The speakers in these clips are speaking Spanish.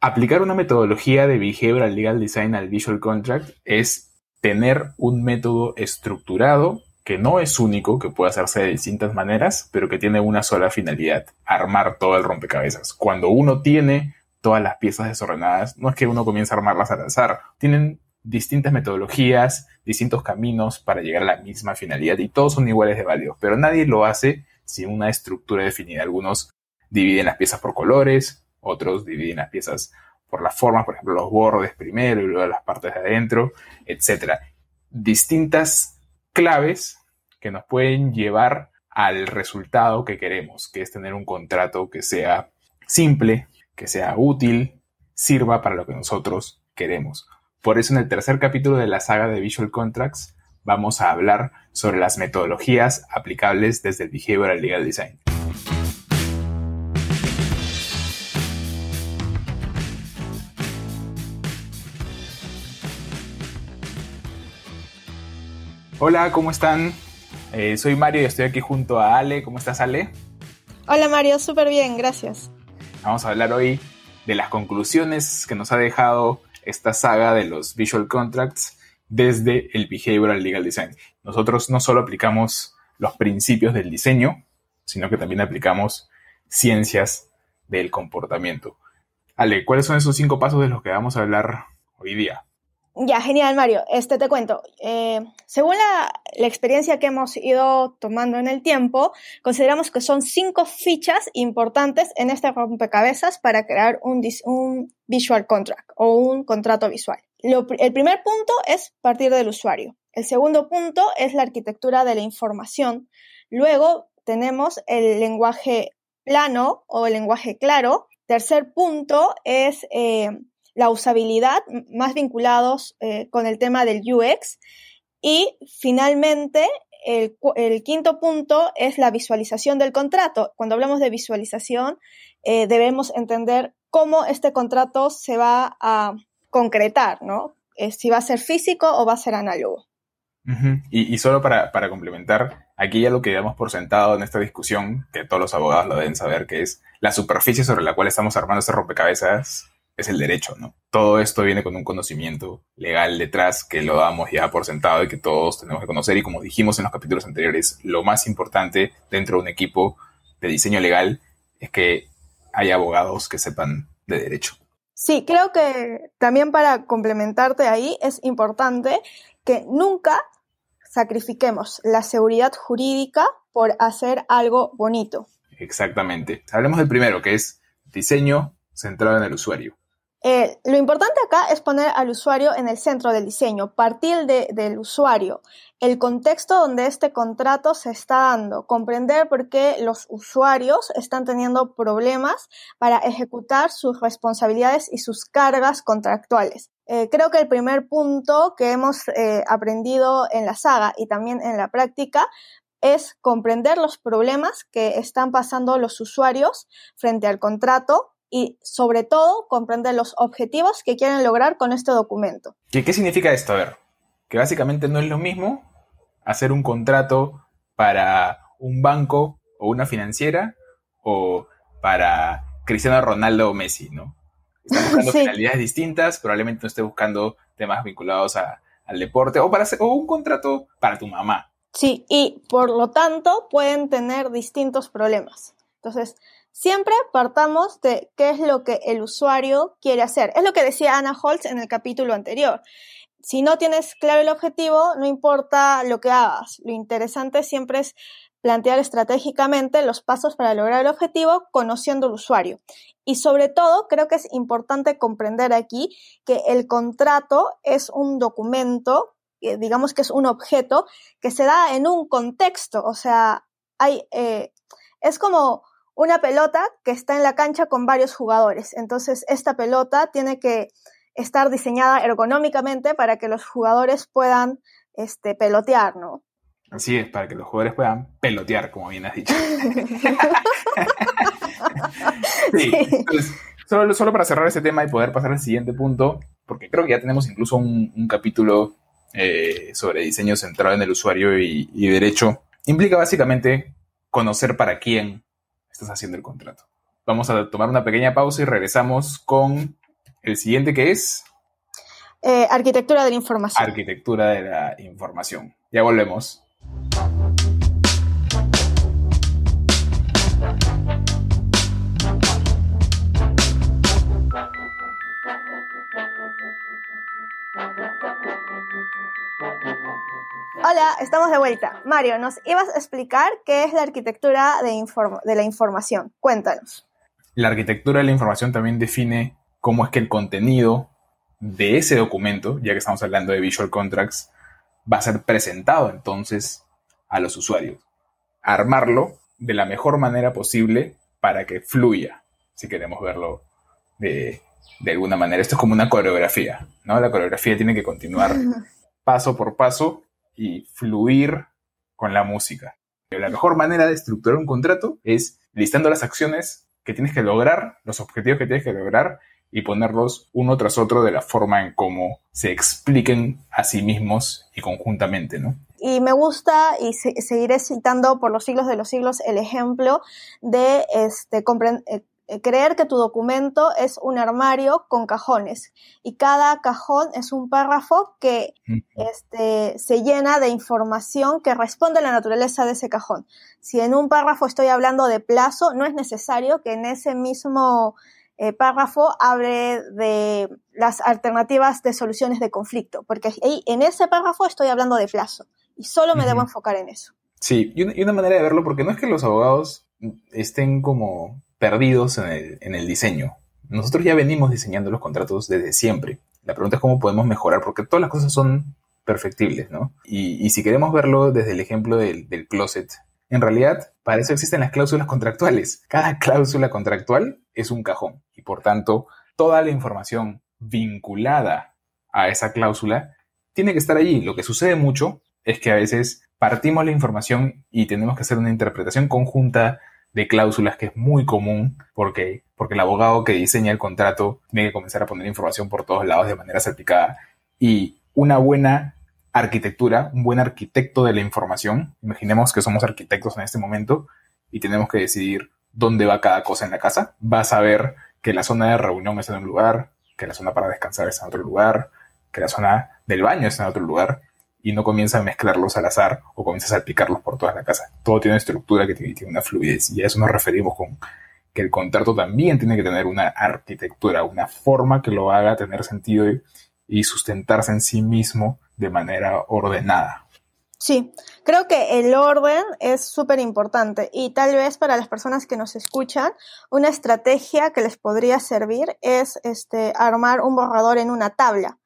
Aplicar una metodología de Behavioral Legal Design al Visual Contract es tener un método estructurado que no es único, que puede hacerse de distintas maneras, pero que tiene una sola finalidad, armar todo el rompecabezas. Cuando uno tiene todas las piezas desordenadas, no es que uno comience a armarlas al azar, tienen distintas metodologías, distintos caminos para llegar a la misma finalidad y todos son iguales de válidos, pero nadie lo hace sin una estructura definida. Algunos dividen las piezas por colores, otros dividen las piezas por las formas, por ejemplo, los bordes primero y luego las partes de adentro, etc. Distintas claves que nos pueden llevar al resultado que queremos, que es tener un contrato que sea simple, que sea útil, sirva para lo que nosotros queremos. Por eso en el tercer capítulo de la saga de Visual Contracts vamos a hablar sobre las metodologías aplicables desde el Behavioral Legal Design. Hola, ¿cómo están? Eh, soy Mario y estoy aquí junto a Ale. ¿Cómo estás, Ale? Hola, Mario. Súper bien, gracias. Vamos a hablar hoy de las conclusiones que nos ha dejado esta saga de los Visual Contracts desde el Behavioral Legal Design. Nosotros no solo aplicamos los principios del diseño, sino que también aplicamos ciencias del comportamiento. Ale, ¿cuáles son esos cinco pasos de los que vamos a hablar hoy día? Ya, genial, Mario. Este te cuento. Eh, según la, experiencia que hemos ido tomando en el tiempo, consideramos que son cinco fichas importantes en este rompecabezas para crear un, visual contract o un contrato visual. el primer punto es partir del usuario. El segundo punto es la arquitectura de la información. Luego tenemos el lenguaje plano o el lenguaje claro. Tercer punto es eh, la usabilidad, más vinculados eh, con el tema del UX. Y finalmente, el, quinto punto es la visualización del contrato. Cuando hablamos de visualización, eh, debemos entender cómo este contrato se va a concretar, ¿no? Eh, si va a ser físico o va a ser análogo. y, solo para, para, complementar, aquí ya lo que damos por sentado en esta discusión, que todos los abogados lo deben saber, que es la superficie sobre la cual estamos armando este rompecabezas es el derecho, ¿no? Todo esto viene con un conocimiento legal detrás que lo damos ya por sentado y que todos tenemos que conocer y como dijimos en los capítulos anteriores, lo más importante dentro de un equipo de diseño legal es que haya abogados que sepan de derecho. Sí, creo que también para complementarte ahí es importante que nunca sacrifiquemos la seguridad jurídica por hacer algo bonito. Exactamente. Hablemos del primero, que es diseño centrado en el usuario. Eh, lo importante acá es poner al usuario en el centro del diseño, partir del usuario, el contexto donde este contrato se está dando, comprender por qué los usuarios están teniendo problemas para ejecutar sus responsabilidades y sus cargas contractuales. Eh, creo que el primer punto que hemos eh, aprendido en la saga y también en la práctica es comprender los problemas que están pasando los usuarios frente al contrato y sobre todo comprender los objetivos que quieren lograr con este documento. ¿Qué, ¿Qué significa esto? A ver, que básicamente no es lo mismo hacer un contrato para un banco o una financiera o para Cristiano Ronaldo o Messi, ¿no? Están buscando finalidades distintas, probablemente no esté buscando temas vinculados al deporte o, para hacer, o un contrato para tu mamá. Sí, y por lo tanto pueden tener distintos problemas. Entonces, Siempre partamos de qué es lo que el usuario quiere hacer. Es lo que decía Ana Holtz en el capítulo anterior. Si no tienes claro el objetivo, no importa lo que hagas. Lo interesante siempre es plantear estratégicamente los pasos para lograr el objetivo conociendo al usuario. Y sobre todo, creo que es importante comprender aquí que el contrato es un documento, digamos que es un objeto que se da en un contexto. O sea, hay, eh, es como una pelota que está en la cancha con varios jugadores. Entonces, esta pelota tiene que estar diseñada ergonómicamente para que los jugadores puedan este, pelotear, ¿no? Así es, para que los jugadores puedan pelotear, como bien has dicho. sí, entonces, solo, para cerrar este tema y poder pasar al siguiente punto, porque creo que ya tenemos incluso un, capítulo eh, sobre diseño centrado en el usuario y, y derecho, implica básicamente conocer para quién estás haciendo el contrato. Vamos a tomar una pequeña pausa y regresamos con El siguiente que es... Eh, arquitectura de la información. Arquitectura de la información. Ya volvemos. Hola, estamos de vuelta. Mario, nos ibas a explicar qué es la arquitectura de, de, la información. Cuéntanos. La arquitectura de la información también define cómo es que el contenido de ese documento, ya que estamos hablando de visual contracts, va a ser presentado entonces a los usuarios. Armarlo de la mejor manera posible para que fluya, si queremos verlo de, de alguna manera. Esto es como una coreografía, ¿no? La coreografía tiene que continuar paso por paso y fluir con la música. La mejor manera de estructurar un contrato es listando las acciones que tienes que lograr, los objetivos que tienes que lograr y ponerlos uno tras otro de la forma en cómo se expliquen a sí mismos y conjuntamente, ¿no? Y me gusta, y seguiré citando por los siglos de los siglos, el ejemplo de este, eh, creer que tu documento es un armario con cajones y cada cajón es un párrafo que este, se llena de información que responde a la naturaleza de ese cajón. Si en un párrafo estoy hablando de plazo, no es necesario que en ese mismo eh, párrafo hable de las alternativas de soluciones de conflicto, porque en ese párrafo estoy hablando de plazo y solo me debo enfocar en eso. Sí, y una manera de verlo, porque no es que los abogados estén como perdidos en el, diseño. Nosotros ya venimos diseñando los contratos desde siempre. La pregunta es cómo podemos mejorar, porque todas las cosas son perfectibles, ¿no? Y, si queremos verlo desde el ejemplo del, del, closet, en realidad para eso existen las cláusulas contractuales. Cada cláusula contractual es un cajón y por tanto toda la información vinculada a esa cláusula tiene que estar allí. Lo que sucede mucho es que a veces partimos la información y tenemos que hacer una interpretación conjunta de cláusulas que es muy común porque, porque el abogado que diseña el contrato tiene que comenzar a poner información por todos lados de manera salpicada. Y una buena arquitectura, un buen arquitecto de la información, imaginemos que somos arquitectos en este momento y tenemos que decidir dónde va cada cosa en la casa, va a saber que la zona de reunión es en un lugar, que la zona para descansar es en otro lugar, que la zona del baño es en otro lugar, y no comienza a mezclarlos al azar o comienza a salpicarlos por toda la casa. Todo tiene una estructura que tiene, una fluidez y a eso nos referimos con que el contrato también tiene que tener una arquitectura, una forma que lo haga tener sentido y, sustentarse en sí mismo de manera ordenada. Sí, creo que el orden es súper importante y tal vez para las personas que nos escuchan, una estrategia que les podría servir es este, armar un borrador en una tabla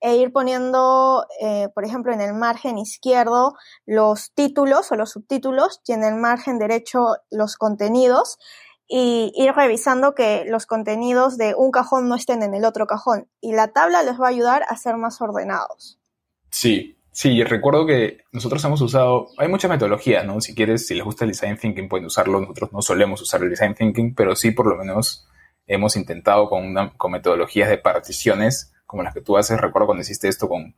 e ir poniendo, eh, por ejemplo, en el margen izquierdo los títulos o los subtítulos y en el margen derecho los contenidos y ir revisando que los contenidos de un cajón no estén en el otro cajón. Y la tabla les va a ayudar a ser más ordenados. Sí, sí, recuerdo que nosotros hemos usado, hay muchas metodologías, ¿no? Si quieres, si les gusta el design thinking, pueden usarlo. Nosotros no solemos usar el design thinking, pero sí por lo menos hemos intentado con, con metodologías de particiones como las que tú haces. Recuerdo cuando hiciste esto con,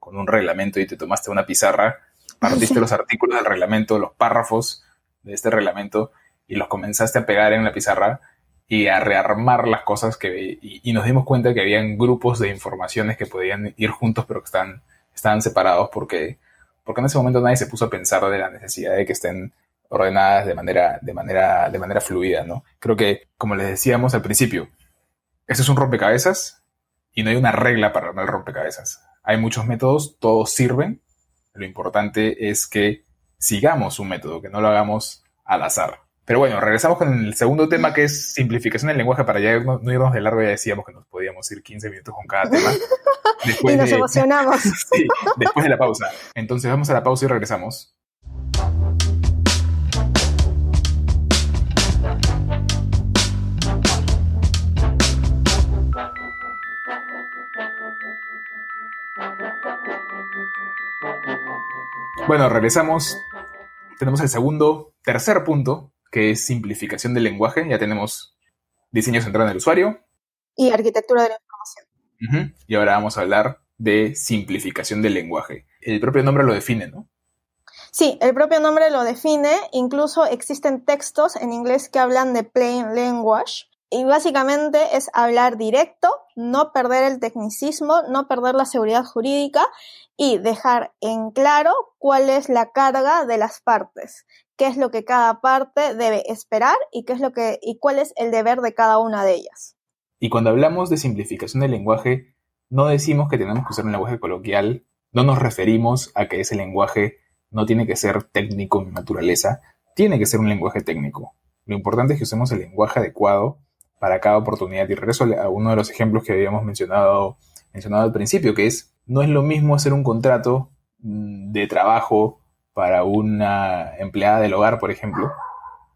un reglamento y te tomaste una pizarra, partiste los artículos del reglamento, los párrafos de este reglamento y los comenzaste a pegar en la pizarra y a rearmar las cosas que y, nos dimos cuenta que habían grupos de informaciones que podían ir juntos pero que están, estaban separados porque, porque en ese momento nadie se puso a pensar de la necesidad de que estén ordenadas de manera, de manera, de manera fluida, ¿no? Creo que, como les decíamos al principio, este es un rompecabezas y no hay una regla para armar el rompecabezas. Hay muchos métodos, todos sirven. Lo importante es que sigamos un método, que no lo hagamos al azar. Pero bueno, regresamos con el segundo tema que es simplificación del lenguaje para ya no, irnos de largo. Ya decíamos que nos podíamos ir 15 minutos con cada tema. y nos emocionamos. sí, después de la pausa. Entonces vamos a la pausa y regresamos. Bueno, regresamos. Tenemos el segundo, tercer punto, que es simplificación del lenguaje. Ya tenemos diseño centrado en el usuario. Y arquitectura de la información. Y ahora vamos a hablar de simplificación del lenguaje. El propio nombre lo define, ¿no? Sí, el propio nombre lo define. Incluso existen textos en inglés que hablan de plain language. Y básicamente es hablar directo, no perder el tecnicismo, no perder la seguridad jurídica y dejar en claro cuál es la carga de las partes, qué es lo que cada parte debe esperar y qué es lo que y cuál es el deber de cada una de ellas. Y cuando hablamos de simplificación del lenguaje, no decimos que tenemos que usar un lenguaje coloquial, no nos referimos a que ese lenguaje no tiene que ser técnico en naturaleza, tiene que ser un lenguaje técnico. Lo importante es que usemos el lenguaje adecuado para cada oportunidad. Y regreso a uno de los ejemplos que habíamos mencionado, mencionado al principio, que es, no es lo mismo hacer un contrato mm, de trabajo para una empleada del hogar, por ejemplo,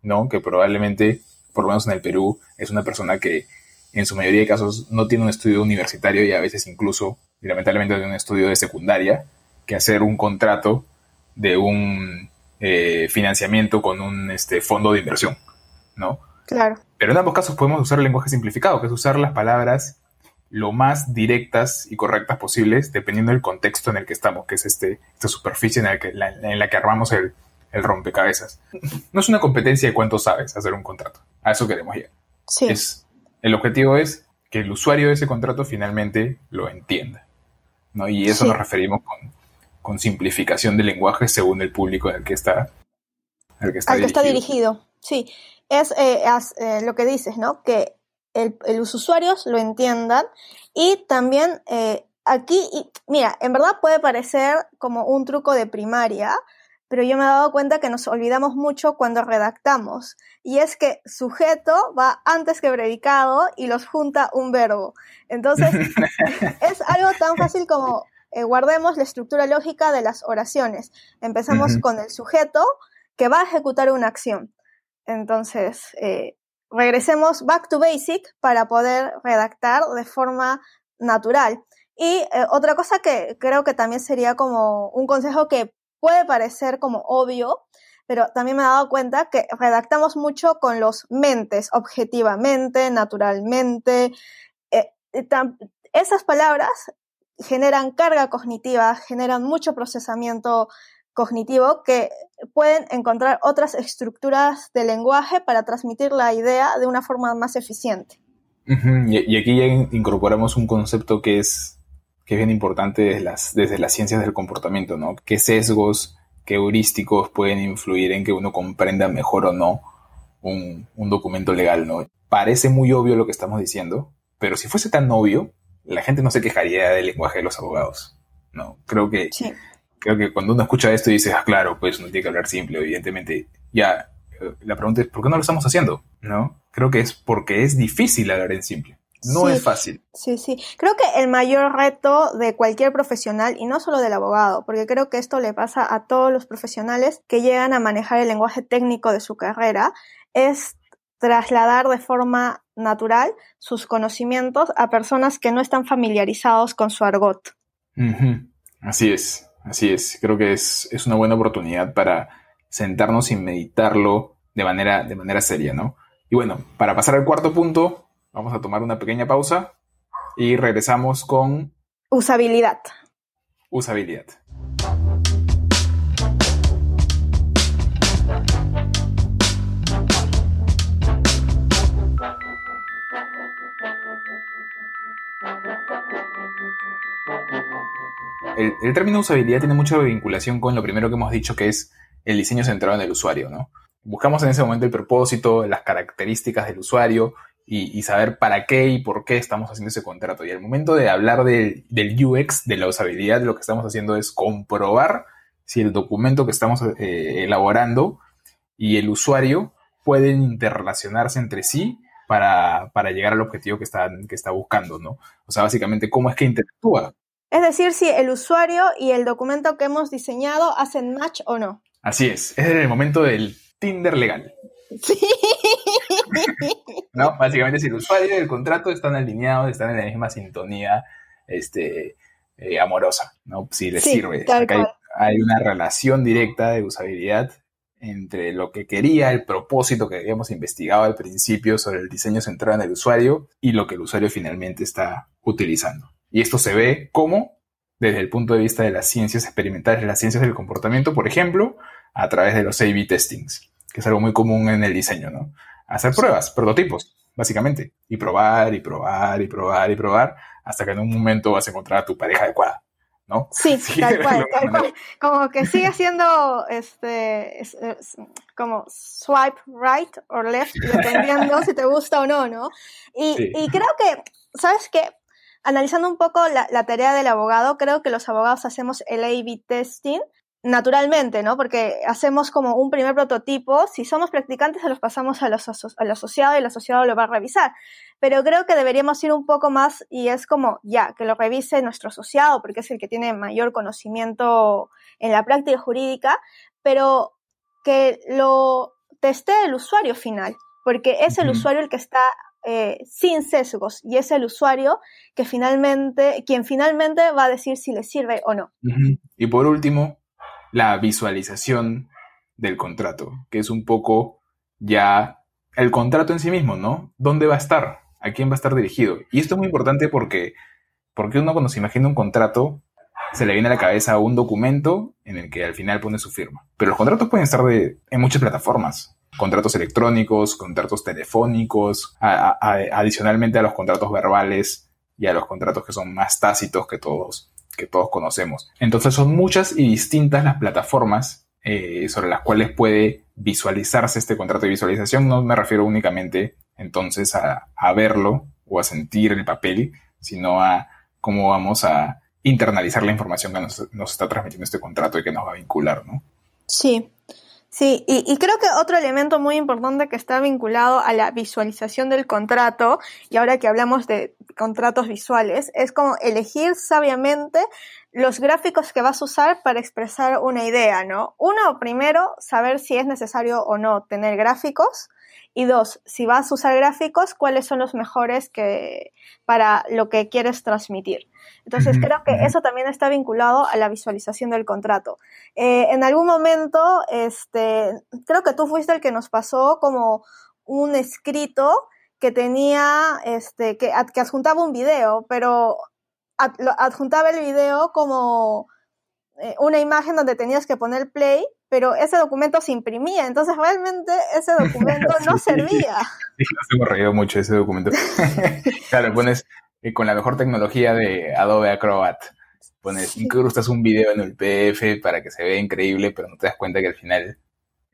¿no? Que probablemente, por lo menos en el Perú, es una persona que en su mayoría de casos no tiene un estudio universitario y a veces incluso, lamentablemente, tiene un estudio de secundaria, que hacer un contrato de un eh, financiamiento con un este, fondo de inversión, ¿no? Claro. Pero en ambos casos podemos usar el lenguaje simplificado, que es usar las palabras lo más directas y correctas posibles, dependiendo del contexto en el que estamos, que es este, esta superficie en la que, en la que armamos el, el, rompecabezas. No es una competencia de cuánto sabes hacer un contrato. A eso queremos ir. Sí. Es, el objetivo es que el usuario de ese contrato finalmente lo entienda. ¿no? Y eso nos referimos con, con, simplificación del lenguaje según el público el que está, al que está, al que está dirigido. Sí es eh, eh, lo que dices, ¿no? Que los usuarios lo entiendan y también eh, aquí, mira, en verdad puede parecer como un truco de primaria, pero yo me he dado cuenta que nos olvidamos mucho cuando redactamos. Y es que sujeto va antes que predicado y los junta un verbo. Entonces, es algo tan fácil como guardemos la estructura lógica de las oraciones. Empezamos con el sujeto que va a ejecutar una acción. Entonces, eh, regresemos back to basic para poder redactar de forma natural. Y eh, otra cosa que creo que también sería como un consejo que puede parecer como obvio, pero también me he dado cuenta que redactamos mucho con los mentes, objetivamente, naturalmente. Eh, esas palabras generan carga cognitiva, generan mucho procesamiento cognitivo que pueden encontrar otras estructuras de lenguaje para transmitir la idea de una forma más eficiente. y, aquí ya incorporamos un concepto que es, que es bien importante desde las, desde las ciencias del comportamiento, ¿no? ¿Qué sesgos, qué heurísticos pueden influir en que uno comprenda mejor o no un, un documento legal, ¿no? Parece muy obvio lo que estamos diciendo, pero si fuese tan obvio, la gente no se quejaría del lenguaje de los abogados. No, creo que sí creo que cuando uno escucha esto y dice, ah, claro, pues uno tiene que hablar simple, evidentemente, ya, eh, la pregunta es, ¿por qué no lo estamos haciendo? ¿No? Creo que es porque es difícil hablar en simple. No es fácil. Sí, sí. Creo que el mayor reto de cualquier profesional, y no solo del abogado, porque creo que esto le pasa a todos los profesionales que llegan a manejar el lenguaje técnico de su carrera, es trasladar de forma natural sus conocimientos a personas que no están familiarizados con su argot. Así es. Así es, creo que es, una buena oportunidad para sentarnos y meditarlo de manera, de manera seria, ¿no? Y bueno, para pasar al cuarto punto, vamos a tomar una pequeña pausa y regresamos con... Usabilidad. Usabilidad. El, término usabilidad tiene mucha vinculación con lo primero que hemos dicho, que es el diseño centrado en el usuario, ¿no? Buscamos en ese momento el propósito, las características del usuario y, saber para qué y por qué estamos haciendo ese contrato. Y al momento de hablar del UX, de la usabilidad, lo que estamos haciendo es comprobar si el documento que estamos eh, elaborando y el usuario pueden interrelacionarse entre sí para, llegar al objetivo que está, que está buscando, ¿no? O sea, básicamente, cómo es que interactúa es decir, si el usuario y el documento que hemos diseñado hacen match o no. Así es, es el momento del Tinder legal. Sí. ¿No? Básicamente, si el usuario y el contrato están alineados, están en la misma sintonía este, eh, amorosa, ¿no? Si les sirve. hay, una relación directa de usabilidad entre lo que quería, el propósito que habíamos investigado al principio sobre el diseño centrado en el usuario y lo que el usuario finalmente está utilizando. Y esto se ve como, desde el punto de vista de las ciencias experimentales, las ciencias del comportamiento, por ejemplo, a través de los A-B testings, que es algo muy común en el diseño, ¿no? Hacer pruebas, prototipos, básicamente. Y probar, y probar, y probar, y probar, hasta que en un momento vas a encontrar a tu pareja adecuada. ¿No? Sí, tal cual, tal cual. Como que sigue siendo este, como swipe right o left, dependiendo si te gusta o no, ¿no? Y, y creo que, ¿sabes qué? Analizando un poco la, la, tarea del abogado, creo que los abogados hacemos el A-B testing naturalmente, ¿no? Porque hacemos como un primer prototipo, si somos practicantes se los pasamos al asociado y el asociado lo va a revisar. Pero creo que deberíamos ir un poco más y es como, ya, que lo revise nuestro asociado porque es el que tiene mayor conocimiento en la práctica jurídica, pero que lo teste el usuario final, porque es el usuario el que está eh, sin sesgos y es el usuario que finalmente, quien finalmente va a decir si le sirve o no. Y por último, la visualización del contrato, que es un poco ya el contrato en sí mismo, ¿no? ¿Dónde va a estar? ¿A quién va a estar dirigido? Y esto es muy importante porque, porque uno cuando se imagina un contrato, se le viene a la cabeza un documento en el que al final pone su firma. Pero los contratos pueden estar de, en muchas plataformas. Contratos electrónicos, contratos telefónicos, adicionalmente a los contratos verbales y a los contratos que son más tácitos que todos que todos conocemos. Entonces son muchas y distintas las plataformas eh, sobre las cuales puede visualizarse este contrato de visualización. No me refiero únicamente entonces a, verlo o a sentir el papel, sino a cómo vamos a internalizar la información que nos, está transmitiendo este contrato y que nos va a vincular, ¿no? Sí, Sí, y, creo que otro elemento muy importante que está vinculado a la visualización del contrato, y ahora que hablamos de contratos visuales, es como elegir sabiamente los gráficos que vas a usar para expresar una idea, ¿no? Uno, primero, saber si es necesario o no tener gráficos. Y dos, si vas a usar gráficos, cuáles son los mejores que, para lo que quieres transmitir. Entonces, creo que eso también está vinculado a la visualización del contrato. Eh, en algún momento, este, creo que tú fuiste el que nos pasó como un escrito que tenía, este, que, que adjuntaba un video, pero adjuntaba el video como eh, una imagen donde tenías que poner play, pero ese documento se imprimía, entonces realmente ese documento no servía. Sí, nos hemos reído mucho ese documento. claro, pones eh, con la mejor tecnología de Adobe Acrobat, pones, incrustas un video en el PDF para que se vea increíble, pero no te das cuenta que al final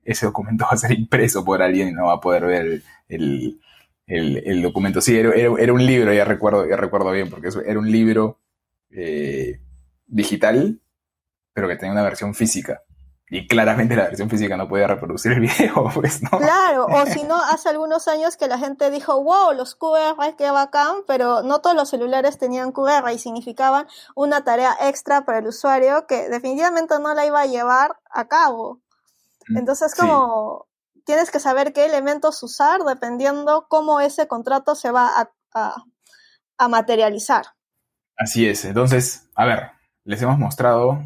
ese documento va a ser impreso por alguien y no va a poder ver el, documento. Sí, era, era, un libro, ya recuerdo, ya recuerdo bien, porque era un libro eh, digital pero que tenía una versión física. Y claramente la versión física no podía reproducir el video, pues, ¿no? Claro, o si no, hace algunos años que la gente dijo, wow, los QR, qué bacán, pero no todos los celulares tenían QR y significaban una tarea extra para el usuario que definitivamente no la iba a llevar a cabo. Mm, Entonces, como tienes que saber qué elementos usar dependiendo cómo ese contrato se va a, materializar. Así es. Entonces, a ver, les hemos mostrado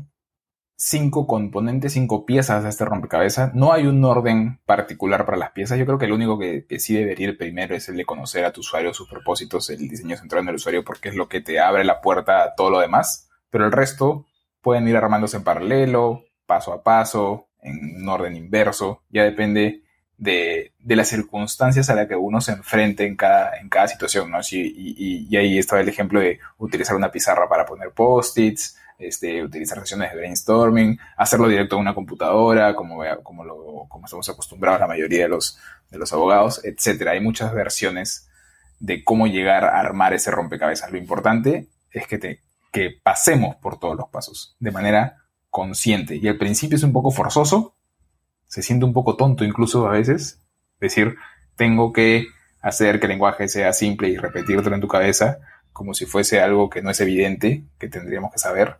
cinco componentes, cinco piezas de este rompecabezas. No hay un orden particular para las piezas. Yo creo que el único que, sí debería ir primero es el de conocer a tu usuario, sus propósitos, el diseño centrado en el usuario, porque es lo que te abre la puerta a todo lo demás. Pero el resto pueden ir armándose en paralelo, paso a paso, en un orden inverso. Ya depende de, las circunstancias a las que uno se enfrente en cada, en cada situación, ¿no? y, y ahí está el ejemplo de utilizar una pizarra para poner post-its, este, utilizar sesiones de brainstorming, hacerlo directo en una computadora, como, como, lo, como estamos acostumbrados la mayoría de los, de los abogados, etcétera. Hay muchas versiones de cómo llegar a armar ese rompecabezas. Lo importante es que, te, que pasemos por todos los pasos de manera consciente. Y al principio es un poco forzoso, se siente un poco tonto incluso a veces, decir, tengo que hacer que el lenguaje sea simple y repetírtelo en tu cabeza como si fuese algo que no es evidente, que tendríamos que saber,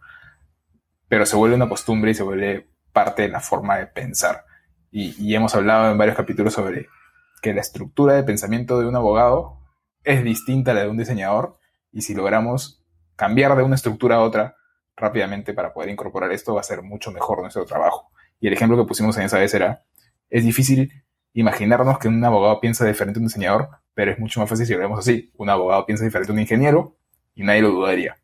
pero se vuelve una costumbre y se vuelve parte de la forma de pensar. Y, hemos hablado en varios capítulos sobre que la estructura de pensamiento de un abogado es distinta a la de un diseñador y si logramos cambiar de una estructura a otra rápidamente para poder incorporar esto va a ser mucho mejor nuestro trabajo. Y el ejemplo que pusimos en esa vez era, es difícil imaginarnos que un abogado piensa diferente a un diseñador, pero es mucho más fácil si lo vemos así. Un abogado piensa diferente a un ingeniero y nadie lo dudaría.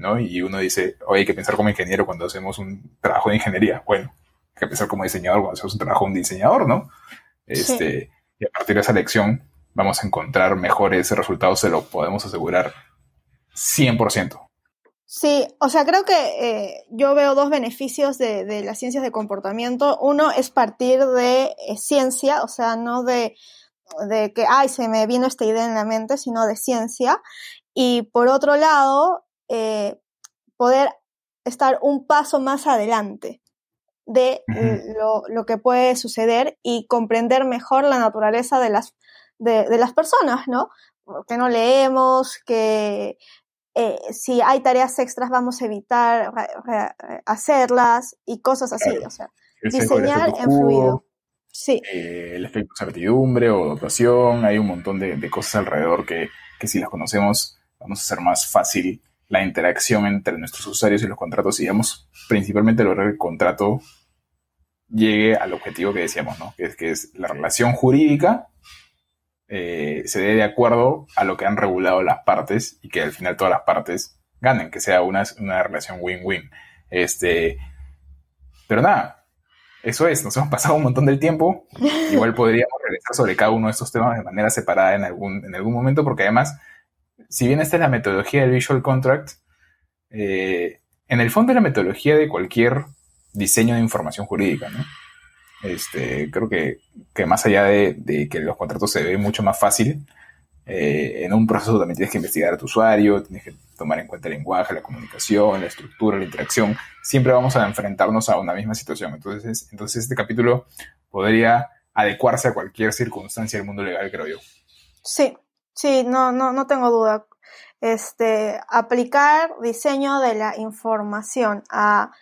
¿no? Y uno dice, oye, hay que pensar como ingeniero cuando hacemos un trabajo de ingeniería. Bueno, hay que pensar como diseñador cuando hacemos un trabajo de un diseñador, ¿no? Este, Y a partir de esa lección vamos a encontrar mejores resultados, se lo podemos asegurar 100%. Sí, o sea, creo que eh, yo veo dos beneficios de, de, las ciencias de comportamiento. Uno es partir de eh, ciencia, o sea, no de, de que, ay, se me vino esta idea en la mente, sino de ciencia. Y por otro lado, eh, poder estar un paso más adelante de lo, lo, que puede suceder y comprender mejor la naturaleza de las, de, de las personas, ¿no? Que no leemos, que eh, si hay tareas extras vamos a evitar hacerlas y cosas así, o sea, diseñar en fluido. Sí. Eh, el efecto certidumbre o dotación, hay un montón de, de cosas alrededor que, que, si las conocemos vamos a hacer más fácil la interacción entre nuestros usuarios y los contratos y digamos principalmente lograr que el contrato llegue al objetivo que decíamos, ¿no? Que es, que es la relación jurídica eh, se dé de acuerdo a lo que han regulado las partes y que al final todas las partes ganen, que sea una, una relación win-win. Este, pero nada, eso es, nos hemos pasado un montón del tiempo. Igual podríamos regresar sobre cada uno de estos temas de manera separada en algún, en algún momento, porque además, si bien esta es la metodología del Visual Contract, eh, en el fondo es la metodología de cualquier diseño de información jurídica, ¿no? Este, creo que, que más allá de, de, que los contratos se ve mucho más fácil, eh, en un proceso también tienes que investigar a tu usuario, tienes que tomar en cuenta el lenguaje, la comunicación, la estructura, la interacción. Siempre vamos a enfrentarnos a una misma situación. Entonces, entonces este capítulo podría adecuarse a cualquier circunstancia del mundo legal, creo yo. Sí, sí, no, no, no tengo duda. Este, aplicar diseño de la información a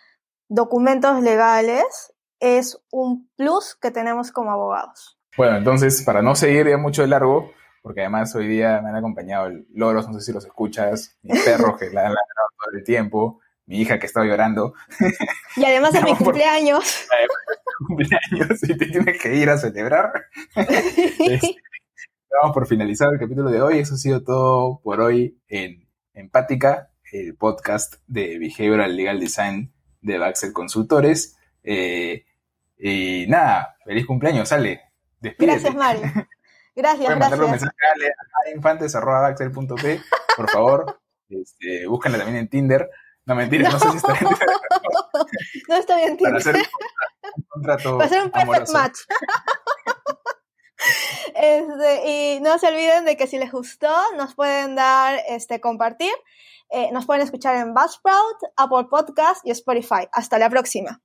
documentos legales es un plus que tenemos como abogados. Bueno, entonces, para no seguir ya mucho de largo, porque además hoy día me han acompañado el Loros, no sé si los escuchas, mi perro que la han ladrado todo el tiempo, mi hija que estaba llorando. Y además es mi cumpleaños. cumpleaños y te tienes que ir a celebrar. Este, vamos por finalizar el capítulo de hoy. Eso ha sido todo por hoy en Empática, el podcast de Behavioral Legal Design de Baxel Consultores. Eh, y nada, feliz cumpleaños, sale. Despídete. Gracias, Mario. Gracias, Pueden gracias. un mensaje a infantes.p, por favor. Este, búsquenla también en Tinder. No, mentira, no, no sé si está en Tinder. No está bien Tinder. Para hacer un contrato Para hacer un perfect amoroso. match. Este, y no se olviden de que si les gustó, nos pueden dar, este, compartir. Eh, nos pueden escuchar en Buzzsprout, Apple Podcast y Spotify. Hasta la próxima.